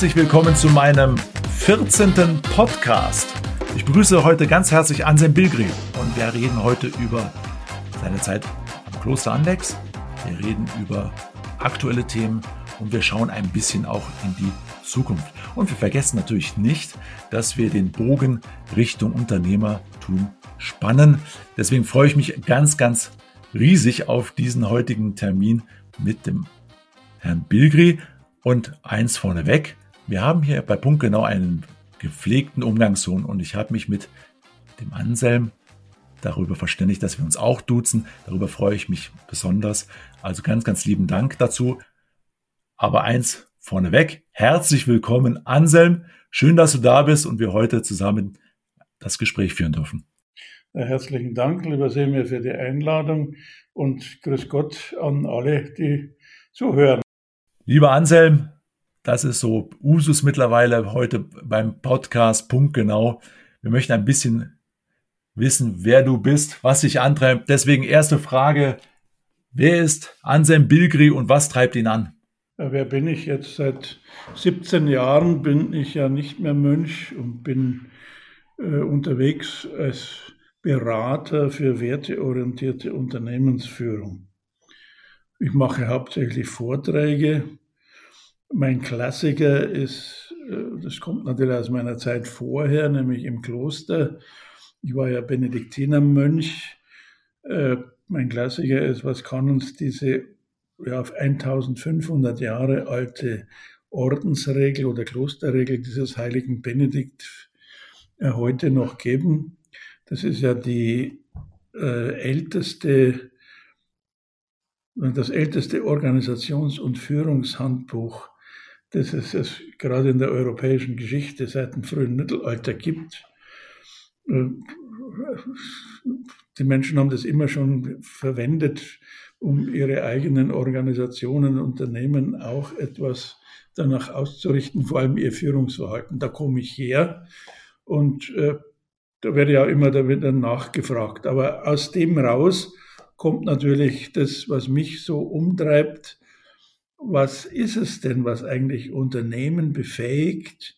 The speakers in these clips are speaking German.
Herzlich willkommen zu meinem 14. Podcast. Ich begrüße heute ganz herzlich Anselm Bilgri und wir reden heute über seine Zeit am Kloster Anlex. Wir reden über aktuelle Themen und wir schauen ein bisschen auch in die Zukunft. Und wir vergessen natürlich nicht, dass wir den Bogen Richtung Unternehmertum spannen. Deswegen freue ich mich ganz, ganz riesig auf diesen heutigen Termin mit dem Herrn Bilgri. Und eins vorneweg, wir haben hier bei Punkt genau einen gepflegten Umgangston und ich habe mich mit dem Anselm darüber verständigt, dass wir uns auch duzen. Darüber freue ich mich besonders. Also ganz, ganz lieben Dank dazu. Aber eins vorneweg, herzlich willkommen, Anselm. Schön, dass du da bist und wir heute zusammen das Gespräch führen dürfen. Herzlichen Dank, lieber Semir, für die Einladung und grüß Gott an alle, die zuhören. Lieber Anselm, das ist so Usus mittlerweile heute beim Podcast, Punkt genau. Wir möchten ein bisschen wissen, wer du bist, was dich antreibt. Deswegen erste Frage, wer ist Anselm Bilgri und was treibt ihn an? Ja, wer bin ich jetzt? Seit 17 Jahren bin ich ja nicht mehr Mönch und bin äh, unterwegs als Berater für werteorientierte Unternehmensführung. Ich mache hauptsächlich Vorträge. Mein Klassiker ist, äh, das kommt natürlich aus meiner Zeit vorher, nämlich im Kloster. Ich war ja Benediktinermönch. Äh, mein Klassiker ist, was kann uns diese ja, auf 1500 Jahre alte Ordensregel oder Klosterregel dieses heiligen Benedikt äh, heute noch geben. Das ist ja die älteste, das älteste Organisations- und Führungshandbuch, das es, es gerade in der europäischen Geschichte seit dem frühen Mittelalter gibt. Die Menschen haben das immer schon verwendet, um ihre eigenen Organisationen, Unternehmen auch etwas danach auszurichten, vor allem ihr Führungsverhalten. Da komme ich her und äh, da werde ja immer wieder nachgefragt. Aber aus dem raus kommt natürlich das, was mich so umtreibt. Was ist es denn, was eigentlich Unternehmen befähigt,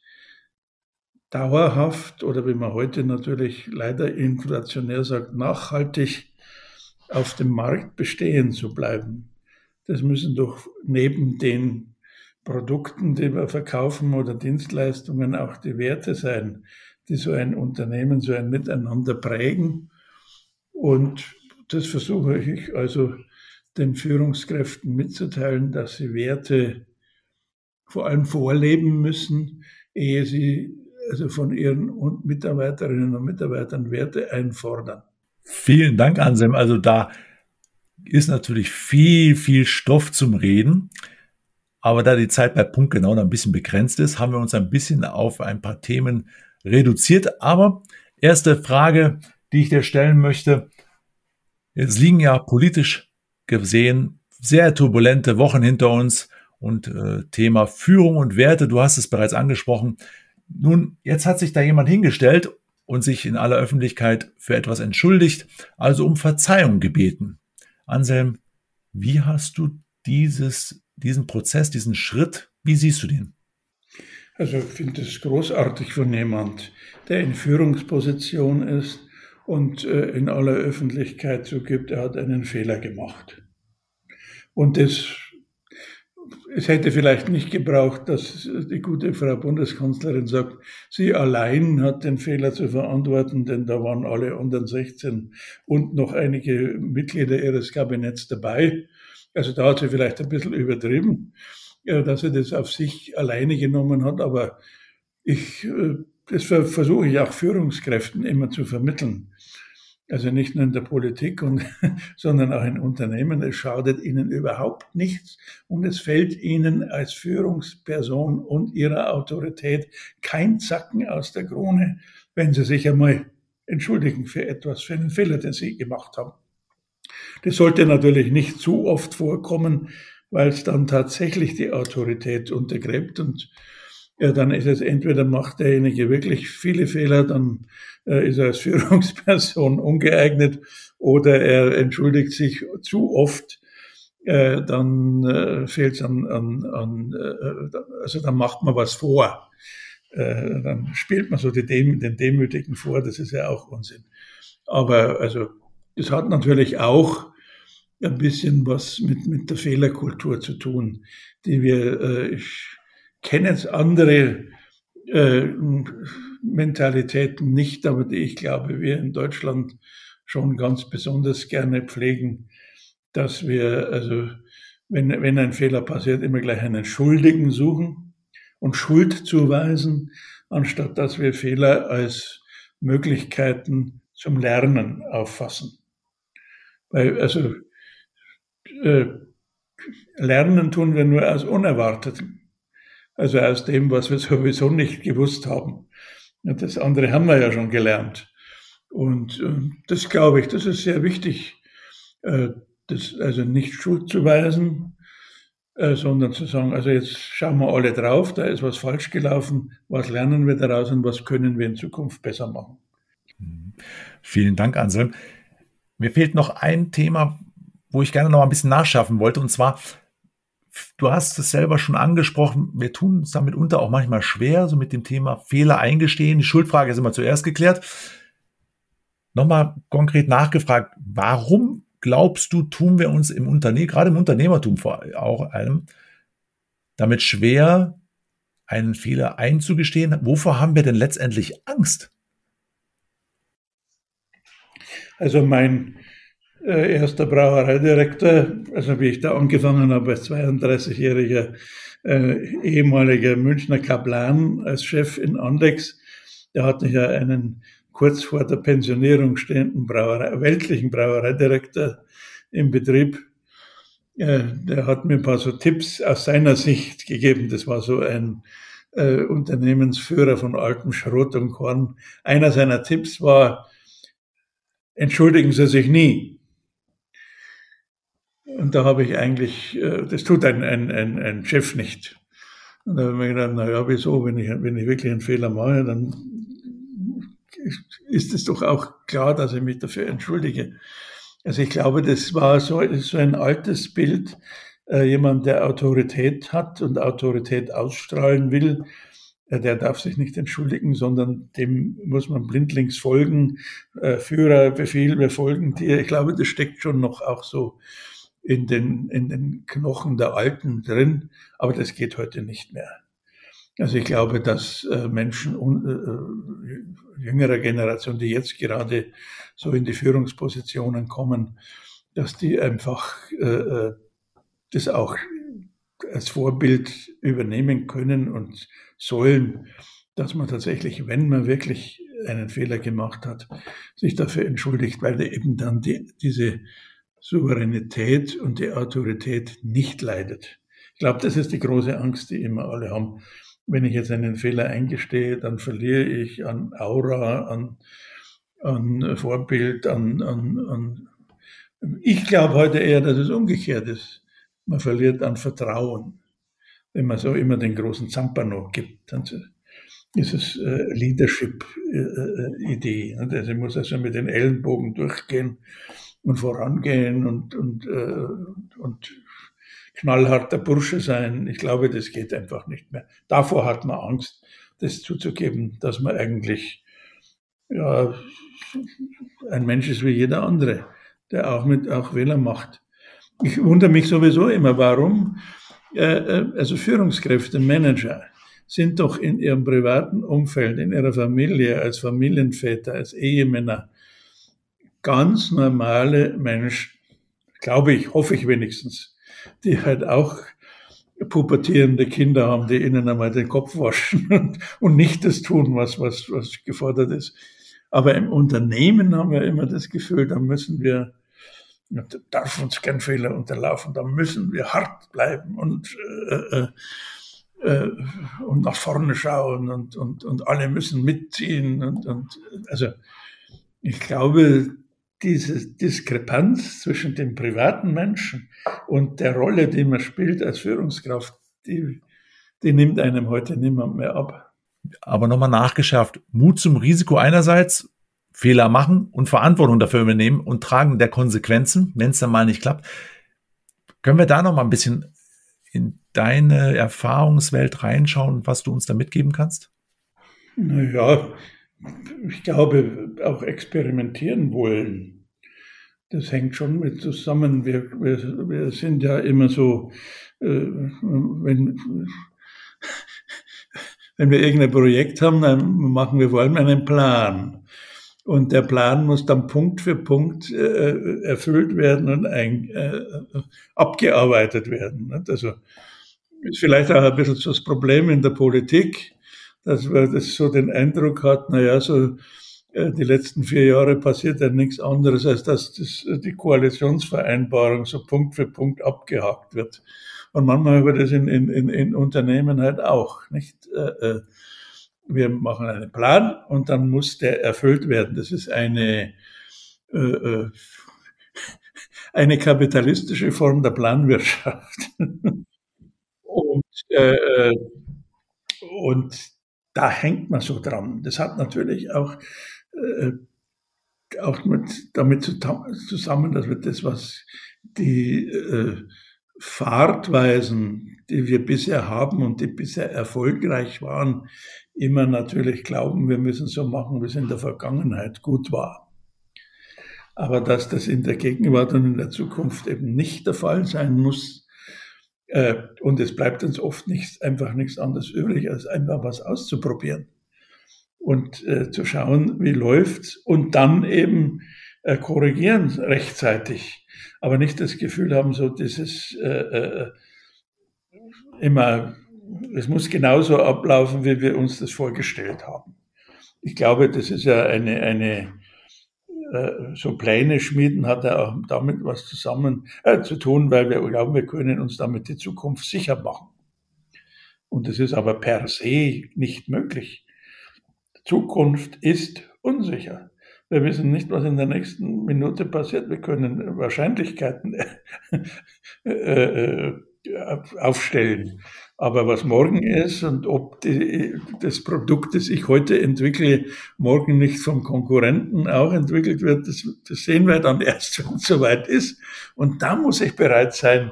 dauerhaft oder wie man heute natürlich leider inflationär sagt, nachhaltig auf dem Markt bestehen zu bleiben. Das müssen doch neben den Produkten, die wir verkaufen oder Dienstleistungen auch die Werte sein, die so ein Unternehmen, so ein Miteinander prägen. Und das versuche ich also den Führungskräften mitzuteilen, dass sie Werte vor allem vorleben müssen, ehe sie also von ihren Mitarbeiterinnen und Mitarbeitern Werte einfordern. Vielen Dank, Anselm. Also da ist natürlich viel, viel Stoff zum Reden. Aber da die Zeit bei Punkt genau ein bisschen begrenzt ist, haben wir uns ein bisschen auf ein paar Themen reduziert. Aber erste Frage, die ich dir stellen möchte. Es liegen ja politisch gesehen sehr turbulente Wochen hinter uns und äh, Thema Führung und Werte, du hast es bereits angesprochen. Nun, jetzt hat sich da jemand hingestellt und sich in aller Öffentlichkeit für etwas entschuldigt, also um Verzeihung gebeten. Anselm, wie hast du dieses, diesen Prozess, diesen Schritt, wie siehst du den? Also ich finde es großartig von jemand, der in Führungsposition ist und äh, in aller Öffentlichkeit zugibt, er hat einen Fehler gemacht. Und das es hätte vielleicht nicht gebraucht, dass die gute Frau Bundeskanzlerin sagt, sie allein hat den Fehler zu verantworten, denn da waren alle anderen 16 und noch einige Mitglieder ihres Kabinetts dabei. Also da hat sie vielleicht ein bisschen übertrieben, dass sie das auf sich alleine genommen hat, aber ich, äh, das versuche ich auch Führungskräften immer zu vermitteln also nicht nur in der Politik, und, sondern auch in Unternehmen. Es schadet ihnen überhaupt nichts und es fällt ihnen als Führungsperson und ihrer Autorität kein Zacken aus der Krone, wenn sie sich einmal entschuldigen für etwas, für einen Fehler, den sie gemacht haben. Das sollte natürlich nicht zu oft vorkommen, weil es dann tatsächlich die Autorität untergräbt und ja, dann ist es entweder macht derjenige wirklich viele Fehler, dann äh, ist er als Führungsperson ungeeignet oder er entschuldigt sich zu oft äh, dann äh, fehlt es an, an, an äh, also dann macht man was vor. Äh, dann spielt man so Dem den Demütigen vor, das ist ja auch Unsinn. Aber also es hat natürlich auch ein bisschen was mit, mit der Fehlerkultur zu tun, die wir, äh, ich kenne jetzt andere äh, Mentalitäten nicht, aber die ich glaube, wir in Deutschland schon ganz besonders gerne pflegen, dass wir, also wenn, wenn ein Fehler passiert, immer gleich einen Schuldigen suchen und Schuld zuweisen, anstatt dass wir Fehler als Möglichkeiten zum Lernen auffassen. Weil, also, äh, lernen tun wir nur aus Unerwarteten. Also aus dem, was wir sowieso nicht gewusst haben. Und das andere haben wir ja schon gelernt. Und äh, das glaube ich, das ist sehr wichtig, äh, das also nicht Schuld zu weisen, äh, sondern zu sagen, also jetzt schauen wir alle drauf, da ist was falsch gelaufen, was lernen wir daraus und was können wir in Zukunft besser machen. Vielen Dank, Anselm. Mir fehlt noch ein Thema, wo ich gerne noch ein bisschen nachschaffen wollte, und zwar, du hast es selber schon angesprochen, wir tun uns damit unter auch manchmal schwer, so mit dem Thema Fehler eingestehen. Die Schuldfrage ist immer zuerst geklärt. Nochmal konkret nachgefragt, warum glaubst du, tun wir uns im Unternehmen, gerade im Unternehmertum vor auch einem, damit schwer, einen Fehler einzugestehen? Wovor haben wir denn letztendlich Angst? Also mein äh, erster Brauereidirektor, also wie ich da angefangen habe als 32-jähriger äh, ehemaliger Münchner Kaplan als Chef in Andex, der hatte ja einen kurz vor der Pensionierung stehenden Brauerei, weltlichen Brauereidirektor im Betrieb. Äh, der hat mir ein paar so Tipps aus seiner Sicht gegeben. Das war so ein äh, Unternehmensführer von altem Schrot und Korn. Einer seiner Tipps war, entschuldigen Sie sich nie. Und da habe ich eigentlich, äh, das tut ein, ein, ein, ein Chef nicht. Und da habe ich mir gedacht, na ja, wieso, wenn ich, wenn ich wirklich einen Fehler mache, dann ist es doch auch klar, dass ich mich dafür entschuldige. Also ich glaube, das war so, so ein altes Bild, äh, jemand, der Autorität hat und Autorität ausstrahlen will, äh, der darf sich nicht entschuldigen, sondern dem muss man blindlings folgen. Führer, Befehl, wir folgen dir. Ich glaube, das steckt schon noch auch so in den, in den Knochen der Alten drin, aber das geht heute nicht mehr. Also ich glaube, dass äh, Menschen äh, jüngerer Generation, die jetzt gerade so in die Führungspositionen kommen, dass die einfach äh, äh, das auch als Vorbild übernehmen können und sollen, dass man tatsächlich, wenn man wirklich einen Fehler gemacht hat, sich dafür entschuldigt, weil eben dann die, diese Souveränität und die Autorität nicht leidet. Ich glaube, das ist die große Angst, die immer alle haben wenn ich jetzt einen Fehler eingestehe, dann verliere ich an Aura, an, an Vorbild, an, an, an ich glaube heute eher, dass es umgekehrt ist. Man verliert an Vertrauen. Wenn man so immer den großen Zampano gibt, dann ist es äh, Leadership-Idee. Äh, also muss also mit den Ellenbogen durchgehen und vorangehen und, und, äh, und knallharter Bursche sein. Ich glaube, das geht einfach nicht mehr. Davor hat man Angst, das zuzugeben, dass man eigentlich ja, ein Mensch ist wie jeder andere, der auch mit auch Wähler macht. Ich wundere mich sowieso immer, warum äh, äh, also Führungskräfte, Manager sind doch in ihrem privaten Umfeld, in ihrer Familie, als Familienväter, als Ehemänner ganz normale Menschen, glaube ich, hoffe ich wenigstens die halt auch pubertierende Kinder haben, die ihnen einmal den Kopf waschen und, und nicht das tun, was, was, was gefordert ist. Aber im Unternehmen haben wir immer das Gefühl, da müssen wir, da darf uns kein Fehler unterlaufen, da müssen wir hart bleiben und, äh, äh, äh, und nach vorne schauen und, und, und alle müssen mitziehen. Und, und also ich glaube, diese Diskrepanz zwischen dem privaten Menschen und der Rolle, die man spielt als Führungskraft, die, die nimmt einem heute niemand mehr ab. Aber nochmal nachgeschärft, Mut zum Risiko einerseits, Fehler machen und Verantwortung dafür übernehmen und tragen der Konsequenzen, wenn es dann mal nicht klappt. Können wir da noch mal ein bisschen in deine Erfahrungswelt reinschauen, was du uns da mitgeben kannst? Naja, ich glaube, auch experimentieren wollen. Das hängt schon mit zusammen. Wir, wir, wir sind ja immer so, äh, wenn, wenn wir irgendein Projekt haben, dann machen wir vor allem einen Plan. Und der Plan muss dann Punkt für Punkt äh, erfüllt werden und ein, äh, abgearbeitet werden. Also ist vielleicht auch ein bisschen das Problem in der Politik, dass man das so den Eindruck hat, naja, so äh, die letzten vier Jahre passiert ja nichts anderes, als dass das, die Koalitionsvereinbarung so Punkt für Punkt abgehakt wird. Und manchmal wird das in, in, in Unternehmen halt auch, nicht? Äh, äh wir machen einen Plan und dann muss der erfüllt werden. Das ist eine, äh, äh eine kapitalistische Form der Planwirtschaft. und, äh, äh, und da hängt man so dran. Das hat natürlich auch, äh, auch mit, damit zusammen, dass wir das, was die äh, Fahrtweisen, die wir bisher haben und die bisher erfolgreich waren, immer natürlich glauben, wir müssen so machen, wie es in der Vergangenheit gut war. Aber dass das in der Gegenwart und in der Zukunft eben nicht der Fall sein muss, und es bleibt uns oft nicht, einfach nichts anderes übrig, als einfach was auszuprobieren und äh, zu schauen, wie läuft's und dann eben äh, korrigieren rechtzeitig, aber nicht das Gefühl haben, so dieses äh, äh, immer es muss genauso ablaufen, wie wir uns das vorgestellt haben. Ich glaube, das ist ja eine, eine äh, so Pläne schmieden hat ja auch damit was zusammen äh, zu tun, weil wir glauben, wir können uns damit die Zukunft sicher machen. Und es ist aber per se nicht möglich. Zukunft ist unsicher. Wir wissen nicht, was in der nächsten Minute passiert. Wir können Wahrscheinlichkeiten äh, äh, aufstellen. Aber was morgen ist und ob die, das Produkt, das ich heute entwickle, morgen nicht vom Konkurrenten auch entwickelt wird, das, das sehen wir dann erst, wenn es soweit ist. Und da muss ich bereit sein,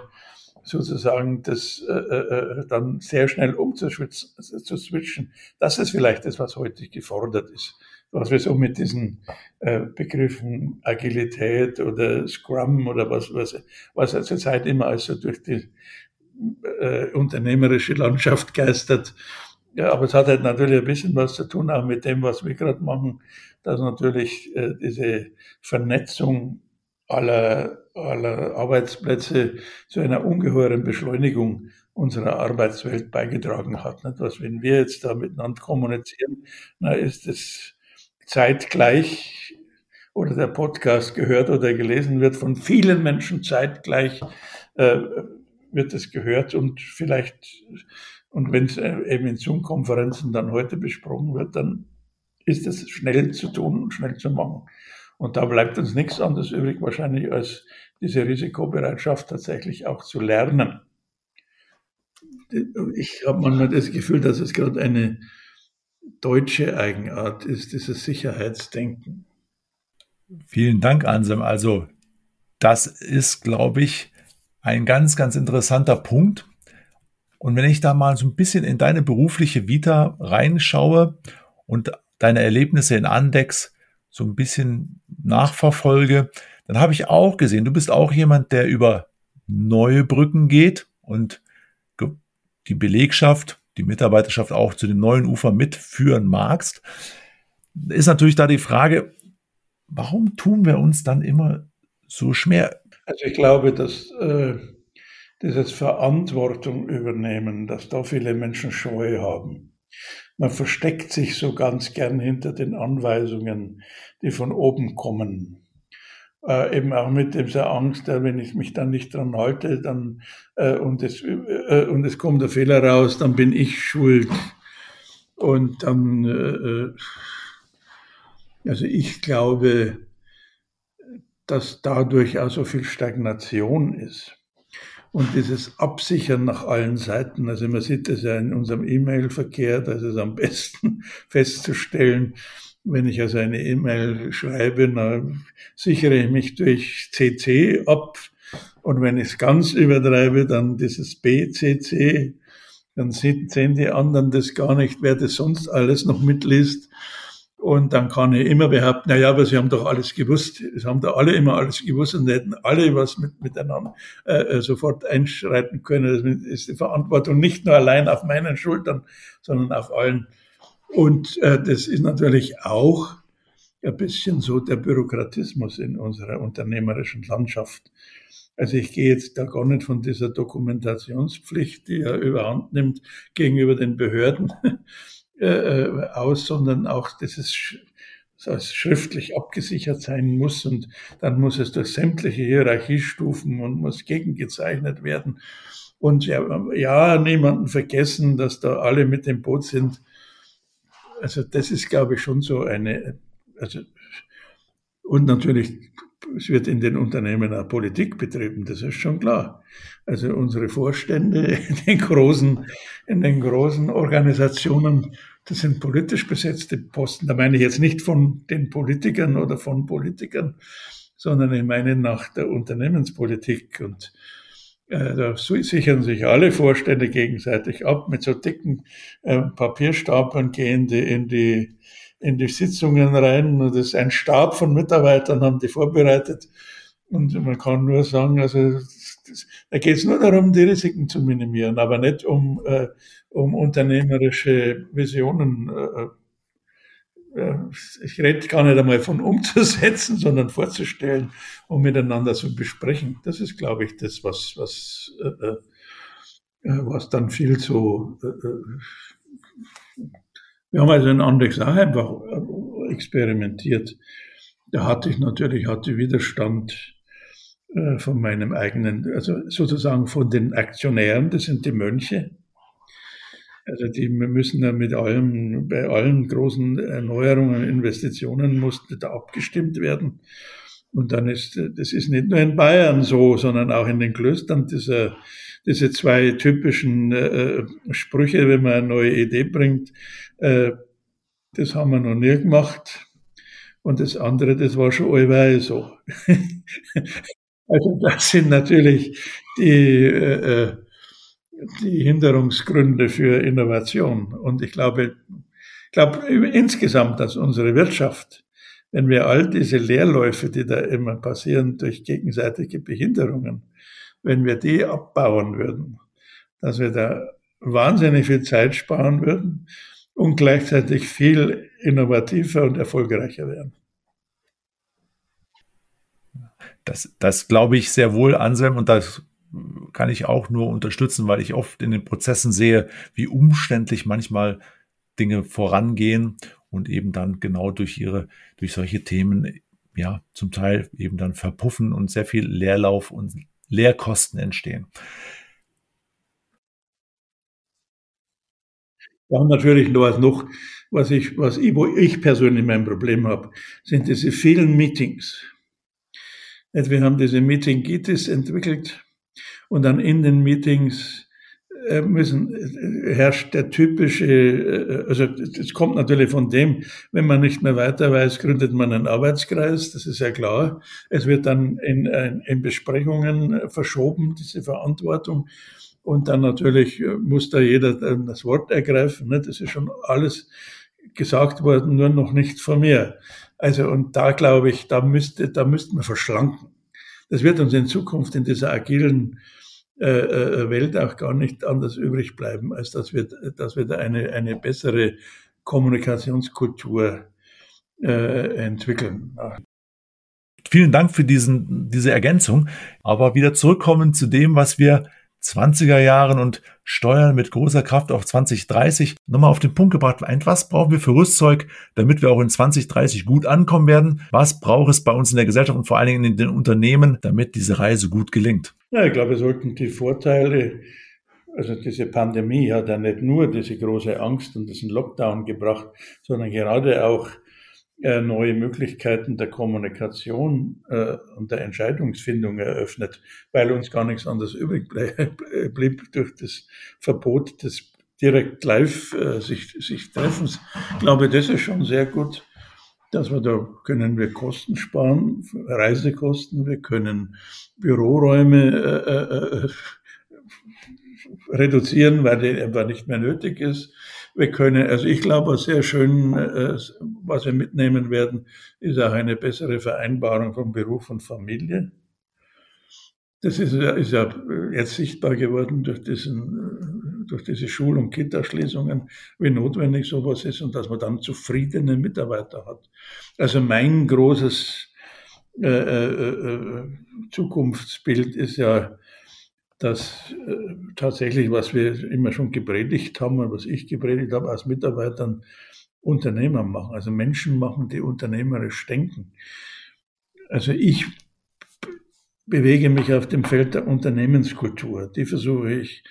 sozusagen das äh, äh, dann sehr schnell umzuswitchen. Das ist vielleicht das, was heute gefordert ist. Was wir so mit diesen äh, Begriffen Agilität oder Scrum oder was, was, was zur Zeit immer also durch die äh, unternehmerische Landschaft geistert. Ja, aber es hat halt natürlich ein bisschen was zu tun auch mit dem, was wir gerade machen, dass natürlich äh, diese Vernetzung aller, aller Arbeitsplätze zu einer ungeheuren Beschleunigung unserer Arbeitswelt beigetragen hat. Nicht? Was, wenn wir jetzt da miteinander kommunizieren, na, ist es zeitgleich oder der Podcast gehört oder gelesen wird von vielen Menschen zeitgleich, äh, wird es gehört und vielleicht, und wenn es äh, eben in Zoom-Konferenzen dann heute besprochen wird, dann ist es schnell zu tun und schnell zu machen. Und da bleibt uns nichts anderes übrig wahrscheinlich, als diese Risikobereitschaft tatsächlich auch zu lernen. Ich habe manchmal das Gefühl, dass es gerade eine deutsche Eigenart ist, dieses Sicherheitsdenken. Vielen Dank, Ansem. Also das ist, glaube ich, ein ganz, ganz interessanter Punkt. Und wenn ich da mal so ein bisschen in deine berufliche Vita reinschaue und deine Erlebnisse in Andex so ein bisschen nachverfolge, dann habe ich auch gesehen, du bist auch jemand, der über neue Brücken geht und die Belegschaft, die Mitarbeiterschaft auch zu den neuen Ufern mitführen magst. Ist natürlich da die Frage, warum tun wir uns dann immer so schwer, also ich glaube, dass äh, dieses Verantwortung übernehmen, dass da viele Menschen Scheu haben. Man versteckt sich so ganz gern hinter den Anweisungen, die von oben kommen. Äh, eben auch mit dieser Angst, äh, wenn ich mich dann nicht dran halte, dann äh, und es äh, und es kommt der Fehler raus, dann bin ich schuld. Und dann, äh, äh, also ich glaube, dass dadurch auch so viel Stagnation ist. Und dieses Absichern nach allen Seiten, also man sieht das ja in unserem E-Mail-Verkehr, da ist es am besten festzustellen, wenn ich also eine E-Mail schreibe, dann sichere ich mich durch CC ab Und wenn ich es ganz übertreibe, dann dieses BCC, dann sehen die anderen das gar nicht, wer das sonst alles noch mitliest. Und dann kann ich immer behaupten, na ja, aber sie haben doch alles gewusst. Es haben da alle immer alles gewusst und hätten alle was mit, miteinander äh, äh, sofort einschreiten können. Das ist die Verantwortung nicht nur allein auf meinen Schultern, sondern auf allen. Und äh, das ist natürlich auch ein bisschen so der Bürokratismus in unserer unternehmerischen Landschaft. Also ich gehe jetzt da gar nicht von dieser Dokumentationspflicht, die er überhand nimmt, gegenüber den Behörden äh, äh, aus, sondern auch, dass es das schriftlich abgesichert sein muss und dann muss es durch sämtliche Hierarchiestufen und muss gegengezeichnet werden. Und ja, ja, niemanden vergessen, dass da alle mit dem Boot sind. Also das ist, glaube ich, schon so eine, also, und natürlich es wird in den Unternehmen auch Politik betrieben, das ist schon klar. Also unsere Vorstände in den großen, in den großen Organisationen, das sind politisch besetzte Posten. Da meine ich jetzt nicht von den Politikern oder von Politikern, sondern ich meine nach der Unternehmenspolitik. Und äh, da sichern sich alle Vorstände gegenseitig ab mit so dicken äh, Papierstapeln gehen die in die in die Sitzungen rein. Und das ist ein Stab von Mitarbeitern, haben die vorbereitet. Und man kann nur sagen, also das, da geht es nur darum, die Risiken zu minimieren, aber nicht um, äh, um unternehmerische Visionen. Äh, äh, ich rede gar nicht einmal von umzusetzen, sondern vorzustellen und miteinander zu besprechen. Das ist, glaube ich, das, was, was, äh, äh was dann viel zu wir haben also in Andex auch einfach experimentiert. Da hatte ich natürlich hatte Widerstand äh, von meinem eigenen, also sozusagen von den Aktionären, das sind die Mönche. Also die müssen ja mit allem, bei allen großen Erneuerungen, Investitionen musste da abgestimmt werden. Und dann ist, das ist nicht nur in Bayern so, sondern auch in den Klöstern dieser, diese zwei typischen äh, Sprüche, wenn man eine neue Idee bringt. Äh, das haben wir noch nie gemacht. Und das andere, das war schon allweil so. also das sind natürlich die, äh, äh, die Hinderungsgründe für Innovation. Und ich glaube, ich glaube insgesamt, dass unsere Wirtschaft, wenn wir all diese Leerläufe, die da immer passieren durch gegenseitige Behinderungen, wenn wir die abbauen würden, dass wir da wahnsinnig viel Zeit sparen würden und gleichzeitig viel innovativer und erfolgreicher werden. Das, das glaube ich sehr wohl, Anselm, und das kann ich auch nur unterstützen, weil ich oft in den Prozessen sehe, wie umständlich manchmal Dinge vorangehen und eben dann genau durch ihre, durch solche Themen, ja, zum Teil eben dann verpuffen und sehr viel Leerlauf und Leerkosten entstehen. Ja, natürlich nur noch, was ich, was ich, wo ich persönlich mein Problem habe, sind diese vielen Meetings. Wir haben diese Meeting-Gitis entwickelt und dann in den Meetings äh, müssen, äh, herrscht der typische, äh, also es kommt natürlich von dem, wenn man nicht mehr weiter weiß, gründet man einen Arbeitskreis, das ist ja klar. Es wird dann in, in Besprechungen verschoben, diese Verantwortung. Und dann natürlich muss da jeder das Wort ergreifen. Ne? Das ist schon alles gesagt worden, nur noch nicht von mir. Also, und da glaube ich, da müsste, da müsste man verschlanken. Das wird uns in Zukunft in dieser agilen äh, äh, Welt auch gar nicht anders übrig bleiben, als dass wir, dass wir da eine, eine bessere Kommunikationskultur äh, entwickeln. Vielen Dank für diesen, diese Ergänzung. Aber wieder zurückkommen zu dem, was wir 20er Jahren und Steuern mit großer Kraft auf 2030. Nochmal auf den Punkt gebracht, was brauchen wir für Rüstzeug, damit wir auch in 2030 gut ankommen werden? Was braucht es bei uns in der Gesellschaft und vor allen Dingen in den Unternehmen, damit diese Reise gut gelingt? Ja, ich glaube, wir sollten die Vorteile, also diese Pandemie hat ja nicht nur diese große Angst und diesen Lockdown gebracht, sondern gerade auch äh, neue Möglichkeiten der Kommunikation äh, und der Entscheidungsfindung eröffnet, weil uns gar nichts anderes übrig blieb durch das Verbot des direkt live äh, sich, sich Treffens. Ich glaube, das ist schon sehr gut. dass wir da können wir Kosten sparen, Reisekosten, wir können Büroräume äh, äh, äh reduzieren, weil die einfach nicht mehr nötig ist. Wir können, also ich glaube, sehr schön, äh, was wir mitnehmen werden, ist auch eine bessere Vereinbarung von Beruf und Familie. Das ist ja, ist ja jetzt sichtbar geworden durch, diesen, durch diese Schul- und Kitaschließungen, wie notwendig sowas ist und dass man dann zufriedene Mitarbeiter hat. Also mein großes äh, äh, äh Zukunftsbild ist ja, dass äh, tatsächlich, was wir immer schon gepredigt haben und was ich gepredigt habe als Mitarbeitern, Unternehmer machen, also Menschen machen, die unternehmerisch denken. Also ich bewege mich auf dem Feld der Unternehmenskultur. Die versuche ich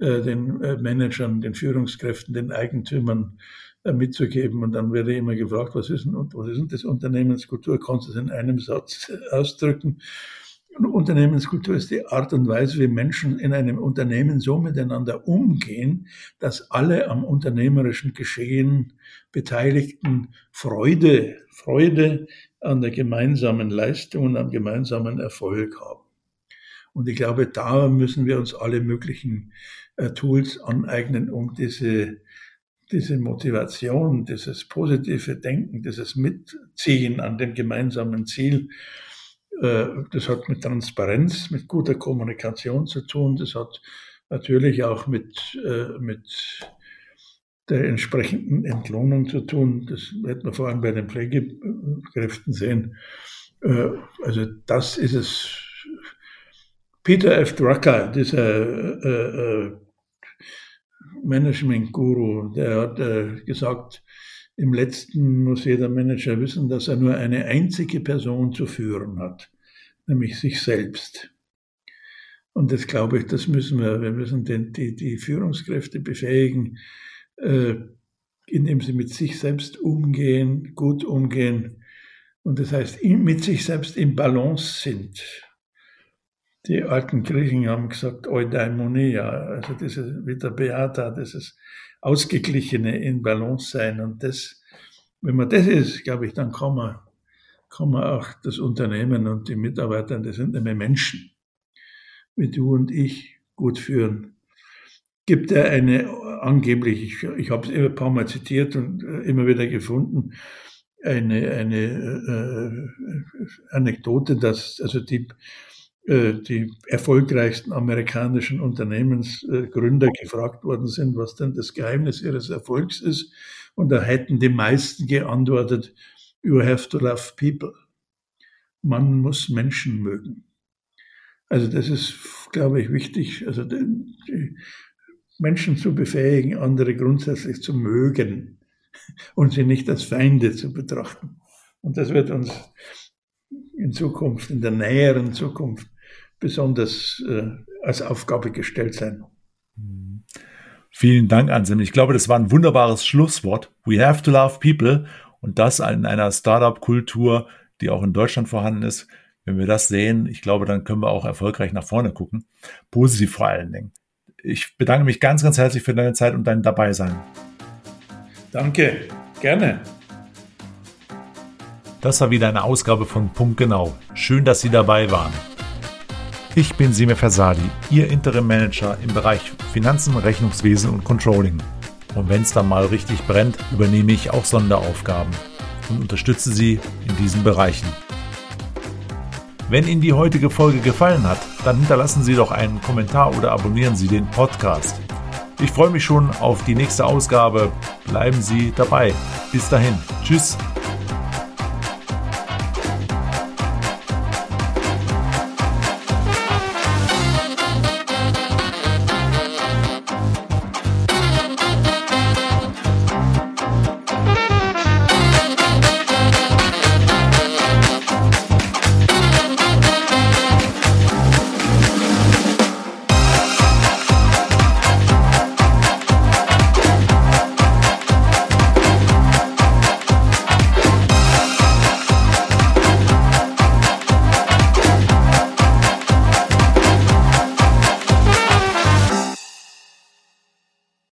äh, den äh, Managern, den Führungskräften, den Eigentümern äh, mitzugeben. Und dann werde ich immer gefragt, was ist denn, was ist denn das Unternehmenskultur? Kannst du es in einem Satz ausdrücken? Unternehmenskultur ist die Art und Weise, wie Menschen in einem Unternehmen so miteinander umgehen, dass alle am unternehmerischen Geschehen Beteiligten Freude, Freude an der gemeinsamen Leistung und am gemeinsamen Erfolg haben. Und ich glaube, da müssen wir uns alle möglichen äh, Tools aneignen, um diese, diese Motivation, dieses positive Denken, dieses Mitziehen an dem gemeinsamen Ziel, äh, das hat mit Transparenz, mit guter Kommunikation zu tun. Das hat natürlich auch mit, äh, mit der entsprechenden Entlohnung zu tun. Das wird man vor allem bei den Pflegekräften sehen. Äh, also das ist es. Peter F. Drucker, dieser äh, äh, Management-Guru, der hat äh, gesagt, im letzten muss jeder Manager wissen, dass er nur eine einzige Person zu führen hat, nämlich sich selbst. Und das glaube ich, das müssen wir. Wir müssen den, die, die Führungskräfte befähigen, äh, indem sie mit sich selbst umgehen, gut umgehen. Und das heißt, mit sich selbst im Balance sind. Die alten Griechen haben gesagt, Eudaimonia, also dieses, wie der Beata, dieses Ausgeglichene in Balance sein. Und das, wenn man das ist, glaube ich, dann kann man, kann man auch das Unternehmen und die Mitarbeiter, das sind nämlich Menschen, wie du und ich, gut führen. Gibt er eine angeblich, ich, ich habe es ein paar Mal zitiert und äh, immer wieder gefunden, eine, eine äh, Anekdote, dass also die, äh, die erfolgreichsten amerikanischen Unternehmensgründer gefragt worden sind, was denn das Geheimnis ihres Erfolgs ist. Und da hätten die meisten geantwortet, you have to love people. Man muss Menschen mögen. Also das ist, glaube ich, wichtig. Also Menschen zu befähigen, andere grundsätzlich zu mögen und sie nicht als Feinde zu betrachten. Und das wird uns in Zukunft, in der näheren Zukunft, besonders äh, als Aufgabe gestellt sein. Vielen Dank, Anselm. Ich glaube, das war ein wunderbares Schlusswort. We have to love people und das in einer Startup-Kultur, die auch in Deutschland vorhanden ist. Wenn wir das sehen, ich glaube, dann können wir auch erfolgreich nach vorne gucken. Positiv vor allen Dingen. Ich bedanke mich ganz, ganz herzlich für deine Zeit und dein Dabeisein. Danke, gerne. Das war wieder eine Ausgabe von Punkt Genau. Schön, dass Sie dabei waren. Ich bin Sime Versadi, Ihr Interim Manager im Bereich Finanzen, Rechnungswesen und Controlling. Und wenn es dann mal richtig brennt, übernehme ich auch Sonderaufgaben und unterstütze Sie in diesen Bereichen. Wenn Ihnen die heutige Folge gefallen hat, dann hinterlassen Sie doch einen Kommentar oder abonnieren Sie den Podcast. Ich freue mich schon auf die nächste Ausgabe. Bleiben Sie dabei. Bis dahin. Tschüss.